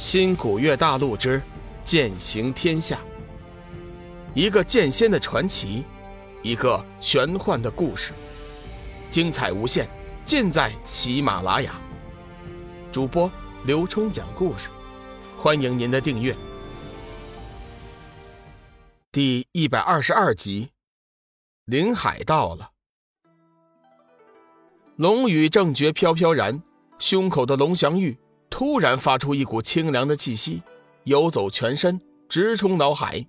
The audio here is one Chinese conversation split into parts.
新古月大陆之剑行天下，一个剑仙的传奇，一个玄幻的故事，精彩无限，尽在喜马拉雅。主播刘冲讲故事，欢迎您的订阅。第一百二十二集，林海到了。龙宇正觉飘飘然，胸口的龙翔玉。突然发出一股清凉的气息，游走全身，直冲脑海。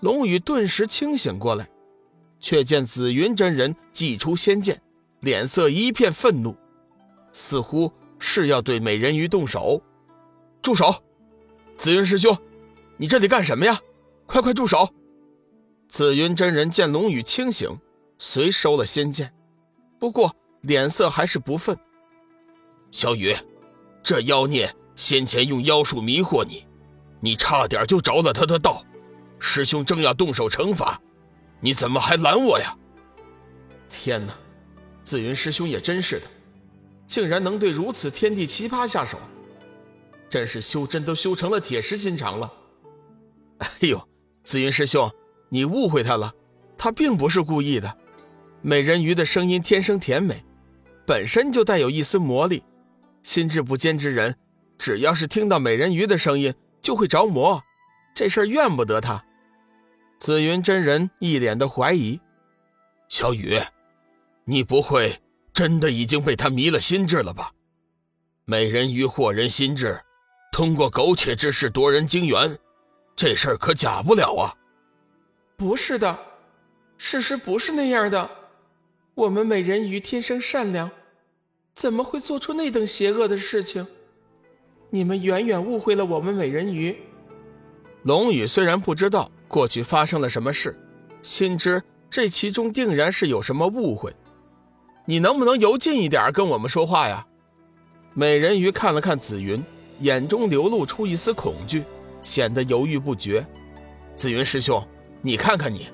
龙宇顿时清醒过来，却见紫云真人祭出仙剑，脸色一片愤怒，似乎是要对美人鱼动手。住手！紫云师兄，你这里干什么呀？快快住手！紫云真人见龙宇清醒，遂收了仙剑，不过脸色还是不忿。小雨。这妖孽先前用妖术迷惑你，你差点就着了他的道。师兄正要动手惩罚，你怎么还拦我呀？天哪，紫云师兄也真是的，竟然能对如此天地奇葩下手，真是修真都修成了铁石心肠了。哎呦，紫云师兄，你误会他了，他并不是故意的。美人鱼的声音天生甜美，本身就带有一丝魔力。心智不坚之人，只要是听到美人鱼的声音，就会着魔。这事儿怨不得他。紫云真人一脸的怀疑：“小雨，你不会真的已经被他迷了心智了吧？美人鱼惑人心智，通过苟且之事夺人精元，这事儿可假不了啊！”“不是的，事实不是那样的。我们美人鱼天生善良。”怎么会做出那等邪恶的事情？你们远远误会了我们美人鱼。龙宇虽然不知道过去发生了什么事，心知这其中定然是有什么误会。你能不能游近一点跟我们说话呀？美人鱼看了看紫云，眼中流露出一丝恐惧，显得犹豫不决。紫云师兄，你看看你，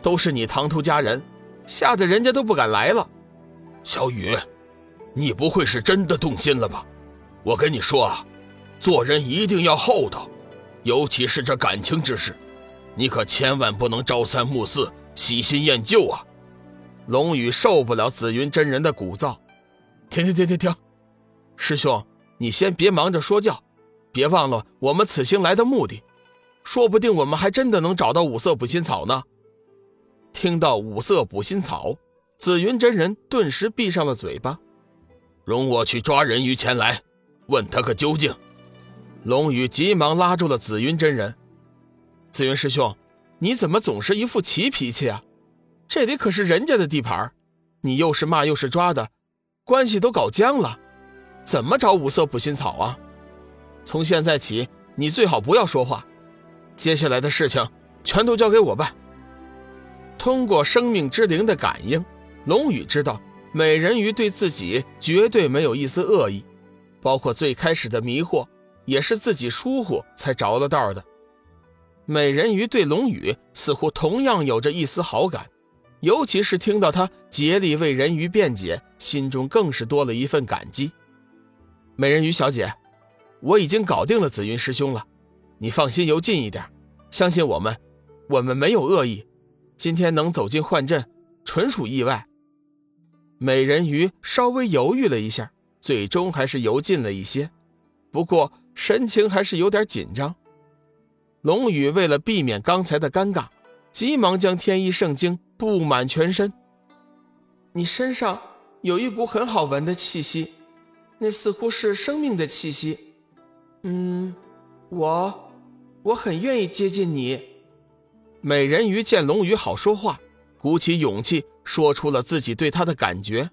都是你唐突家人，吓得人家都不敢来了。小雨。你不会是真的动心了吧？我跟你说啊，做人一定要厚道，尤其是这感情之事，你可千万不能朝三暮四、喜新厌旧啊！龙宇受不了紫云真人的鼓噪，停停停停停！师兄，你先别忙着说教，别忘了我们此行来的目的，说不定我们还真的能找到五色补心草呢。听到五色补心草，紫云真人顿时闭上了嘴巴。容我去抓人鱼前来，问他个究竟。龙宇急忙拉住了紫云真人。紫云师兄，你怎么总是一副奇脾气啊？这里可是人家的地盘，你又是骂又是抓的，关系都搞僵了，怎么找五色补心草啊？从现在起，你最好不要说话，接下来的事情全都交给我办。通过生命之灵的感应，龙宇知道。美人鱼对自己绝对没有一丝恶意，包括最开始的迷惑，也是自己疏忽才着了道的。美人鱼对龙宇似乎同样有着一丝好感，尤其是听到他竭力为人鱼辩解，心中更是多了一份感激。美人鱼小姐，我已经搞定了紫云师兄了，你放心游近一点，相信我们，我们没有恶意，今天能走进幻阵，纯属意外。美人鱼稍微犹豫了一下，最终还是游近了一些，不过神情还是有点紧张。龙宇为了避免刚才的尴尬，急忙将天衣圣经布满全身。你身上有一股很好闻的气息，那似乎是生命的气息。嗯，我我很愿意接近你。美人鱼见龙宇好说话，鼓起勇气。说出了自己对他的感觉，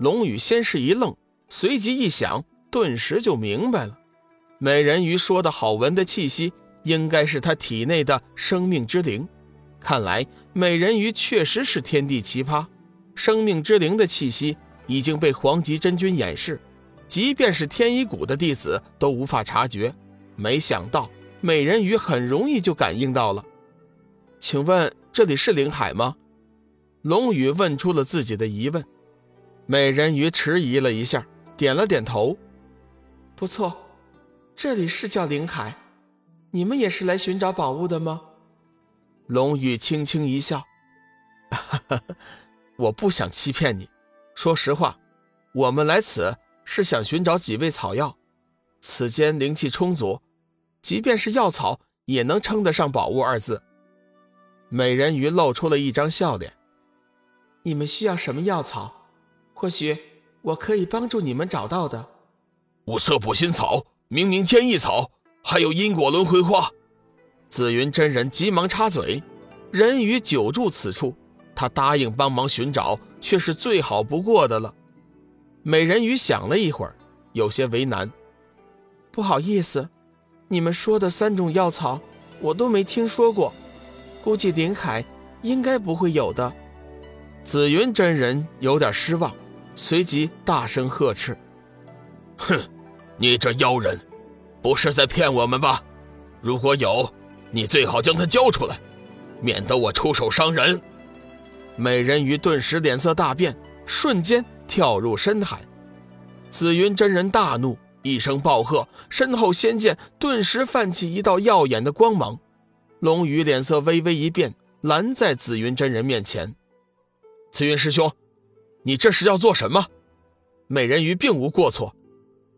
龙宇先是一愣，随即一想，顿时就明白了。美人鱼说的好闻的气息，应该是他体内的生命之灵。看来美人鱼确实是天地奇葩，生命之灵的气息已经被黄极真君掩饰，即便是天一谷的弟子都无法察觉。没想到美人鱼很容易就感应到了。请问这里是灵海吗？龙宇问出了自己的疑问，美人鱼迟疑了一下，点了点头。不错，这里是叫灵海，你们也是来寻找宝物的吗？龙宇轻轻一笑：“ 我不想欺骗你。说实话，我们来此是想寻找几味草药。此间灵气充足，即便是药草也能称得上宝物二字。”美人鱼露出了一张笑脸：“你们需要什么药草？或许我可以帮助你们找到的。”五色补心草、明明天意草，还有因果轮回花。紫云真人急忙插嘴：“人鱼久住此处，他答应帮忙寻找，却是最好不过的了。”美人鱼想了一会儿，有些为难：“不好意思，你们说的三种药草，我都没听说过，估计林海应该不会有的。”紫云真人有点失望，随即大声呵斥：“哼，你这妖人，不是在骗我们吧？如果有……”你最好将他交出来，免得我出手伤人。美人鱼顿时脸色大变，瞬间跳入深海。紫云真人大怒，一声暴喝，身后仙剑顿时泛起一道耀眼的光芒。龙宇脸色微微一变，拦在紫云真人面前：“慈云师兄，你这是要做什么？美人鱼并无过错，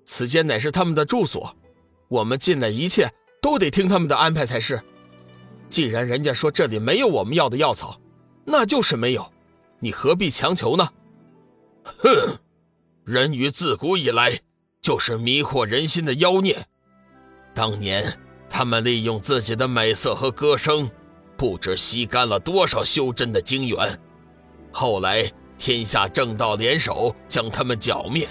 此间乃是他们的住所，我们进来一切。”都得听他们的安排才是。既然人家说这里没有我们要的药草，那就是没有，你何必强求呢？哼，人鱼自古以来就是迷惑人心的妖孽。当年他们利用自己的美色和歌声，不知吸干了多少修真的精元。后来天下正道联手将他们剿灭，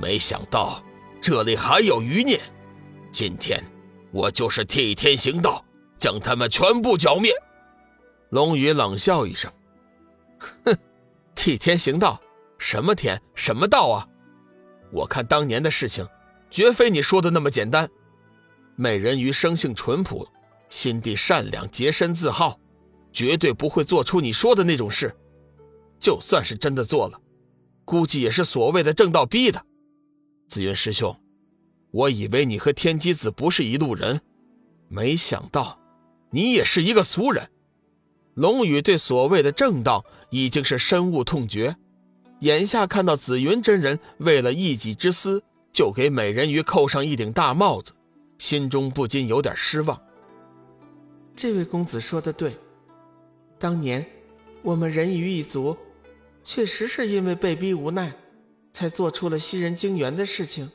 没想到这里还有余孽。今天。我就是替天行道，将他们全部剿灭。龙宇冷笑一声：“哼，替天行道，什么天，什么道啊？我看当年的事情，绝非你说的那么简单。美人鱼生性淳朴，心地善良，洁身自好，绝对不会做出你说的那种事。就算是真的做了，估计也是所谓的正道逼的。紫云师兄。”我以为你和天机子不是一路人，没想到你也是一个俗人。龙宇对所谓的正道已经是深恶痛绝，眼下看到紫云真人为了一己之私就给美人鱼扣上一顶大帽子，心中不禁有点失望。这位公子说的对，当年我们人鱼一族确实是因为被逼无奈，才做出了吸人精元的事情。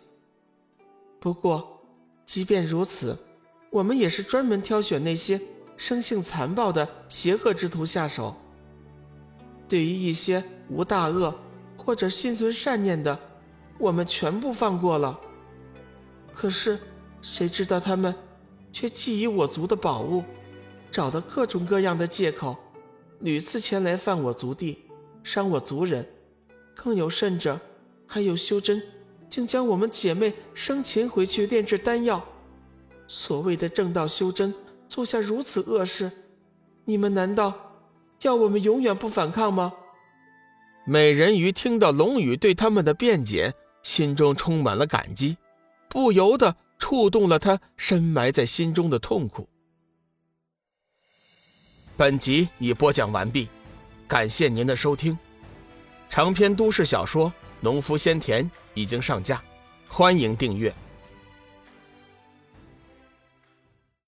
不过，即便如此，我们也是专门挑选那些生性残暴的邪恶之徒下手。对于一些无大恶或者心存善念的，我们全部放过了。可是，谁知道他们却觊觎我族的宝物，找的各种各样的借口，屡次前来犯我族地，伤我族人。更有甚者，还有修真。竟将我们姐妹生擒回去炼制丹药，所谓的正道修真做下如此恶事，你们难道要我们永远不反抗吗？美人鱼听到龙宇对他们的辩解，心中充满了感激，不由得触动了他深埋在心中的痛苦。本集已播讲完毕，感谢您的收听，长篇都市小说《农夫先田》。已经上架，欢迎订阅。